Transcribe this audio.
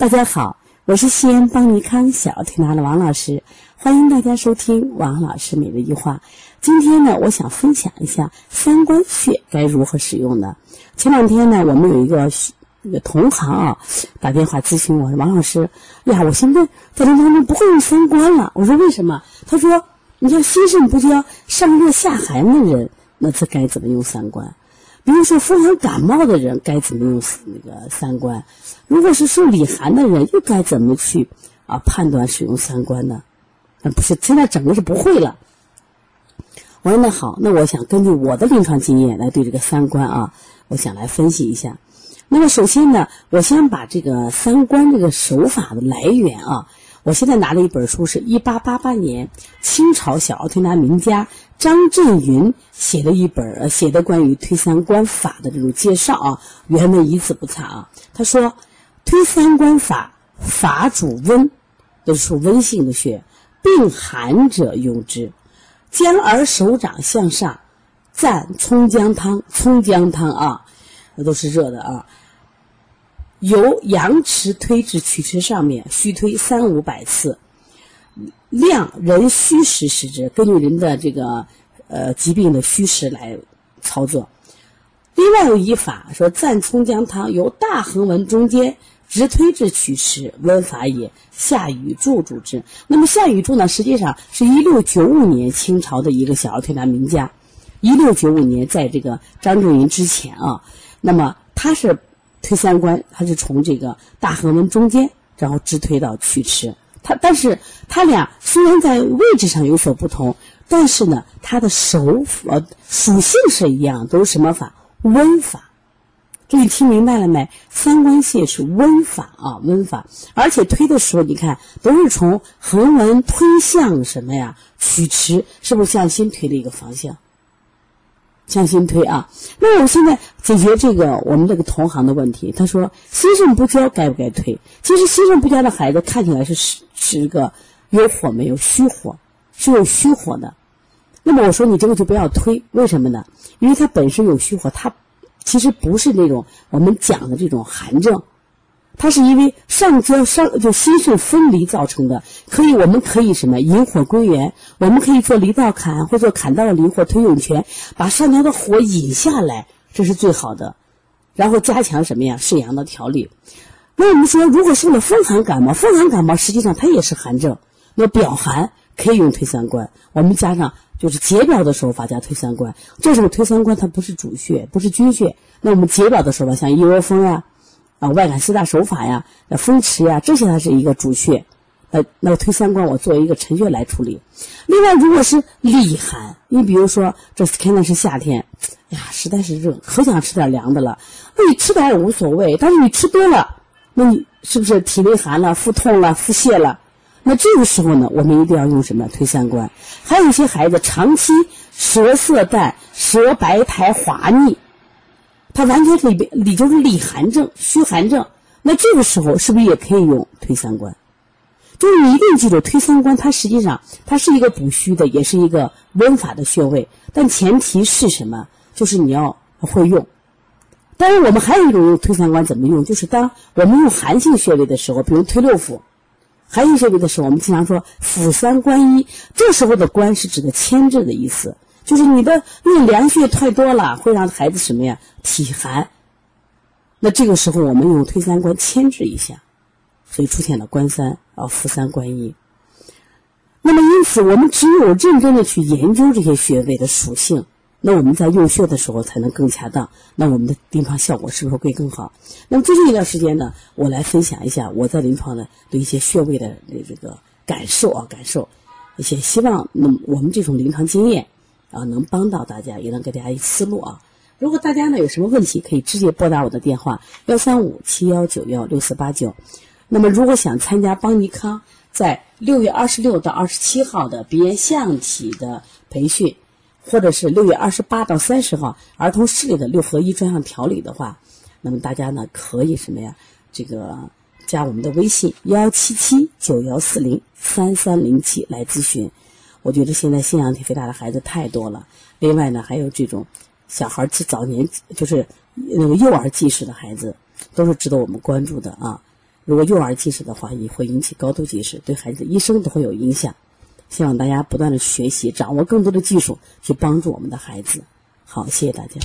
大家好，我是西安邦尼康小儿推拿的王老师，欢迎大家收听王老师每日一话。今天呢，我想分享一下三关穴该如何使用呢？前两天呢，我们有一个那个同行啊打电话咨询我说：“王老师，呀，我现在在临床中不会用三关了。”我说：“为什么？”他说：“你像心肾不交、上热下寒的人，那这该怎么用三关？”比如说风寒感冒的人该怎么用那个三关？如果是受里寒的人又该怎么去啊判断使用三关呢？那不是现在整个是不会了。我说那好，那我想根据我的临床经验来对这个三关啊，我想来分析一下。那么首先呢，我先把这个三关这个手法的来源啊。我现在拿了一本书，是一八八八年清朝小儿推拿名家张振云写的一本写的关于推三关法的这种介绍啊，原文一字不差啊。他说，推三关法，法主温，都是温性的穴，病寒者用之。将儿手掌向上，蘸葱姜汤，葱姜汤啊，那都是热的啊。由阳池推至曲池上面，虚推三五百次，量人虚实实之，根据人的这个呃疾病的虚实来操作。另外有一法说，蘸葱姜汤由大横纹中间直推至曲池，温法也。夏禹柱主之。那么夏禹柱呢，实际上是一六九五年清朝的一个小儿推拿名家。一六九五年，在这个张仲云之前啊，那么他是。推三关，它是从这个大横纹中间，然后直推到曲池。它，但是它俩虽然在位置上有所不同，但是呢，它的手呃属性是一样，都是什么法？温法。这你听明白了没？三关穴是温法啊，温法。而且推的时候，你看都是从横纹推向什么呀？曲池，是不是向心推的一个方向？向心推啊！那我现在解决这个我们这个同行的问题。他说心肾不交该不该推？其实心肾不交的孩子看起来是是是个有火没有虚火，是有虚火的。那么我说你这个就不要推，为什么呢？因为他本身有虚火，他其实不是那种我们讲的这种寒症。它是因为上焦上就心肾分离造成的，可以我们可以什么引火归元，我们可以做离道坎或做坎道离或推涌泉，把上焦的火引下来，这是最好的。然后加强什么呀？肾阳的调理。那我们说，如果受了风寒感冒，风寒感冒实际上它也是寒症，那表寒可以用推三关，我们加上就是解表的手法加推三关。这时候推三关它不是主穴，不是君穴，那我们解表的手法像一窝蜂啊。啊，外感四大手法呀，那风池呀，这些它是一个主穴。呃，那推三关，我作为一个陈穴来处理。另外，如果是里寒，你比如说这现在是夏天，哎呀，实在是热，可想吃点凉的了。那你吃点也无所谓，但是你吃多了，那你是不是体内寒了、腹痛了、腹泻了？那这个时候呢，我们一定要用什么推三关？还有一些孩子长期舌色淡、舌白苔滑腻。它完全里边里就是里寒症、虚寒症，那这个时候是不是也可以用推三关？就是你一定记住，推三关它实际上它是一个补虚的，也是一个温法的穴位，但前提是什么？就是你要会用。当然，我们还有一种用推三关怎么用？就是当我们用寒性穴位的时候，比如推六腑，寒性穴位的时候，我们经常说腑三关一，这时候的关是指的牵制的意思。就是你的用凉血太多了，会让孩子什么呀？体寒。那这个时候我们用推三关牵制一下，所以出现了关三啊，扶三关一。那么因此，我们只有认真的去研究这些穴位的属性，那我们在用穴的时候才能更恰当，那我们的临床效果是不是会更好？那么最近一段时间呢，我来分享一下我在临床的对一些穴位的这个感受啊，感受一些希望，那么我们这种临床经验。啊，能帮到大家，也能给大家一思路啊。如果大家呢有什么问题，可以直接拨打我的电话幺三五七幺九幺六四八九。那么，如果想参加邦尼康在六月二十六到二十七号的鼻炎象体的培训，或者是六月二十八到三十号儿童视力的六合一专项调理的话，那么大家呢可以什么呀？这个加我们的微信幺七七九幺四零三三零七来咨询。我觉得现在腺样体肥大的孩子太多了，另外呢，还有这种小孩儿早年就是那个幼儿近视的孩子，都是值得我们关注的啊。如果幼儿近视的话，也会引起高度近视，对孩子一生都会有影响。希望大家不断的学习，掌握更多的技术，去帮助我们的孩子。好，谢谢大家。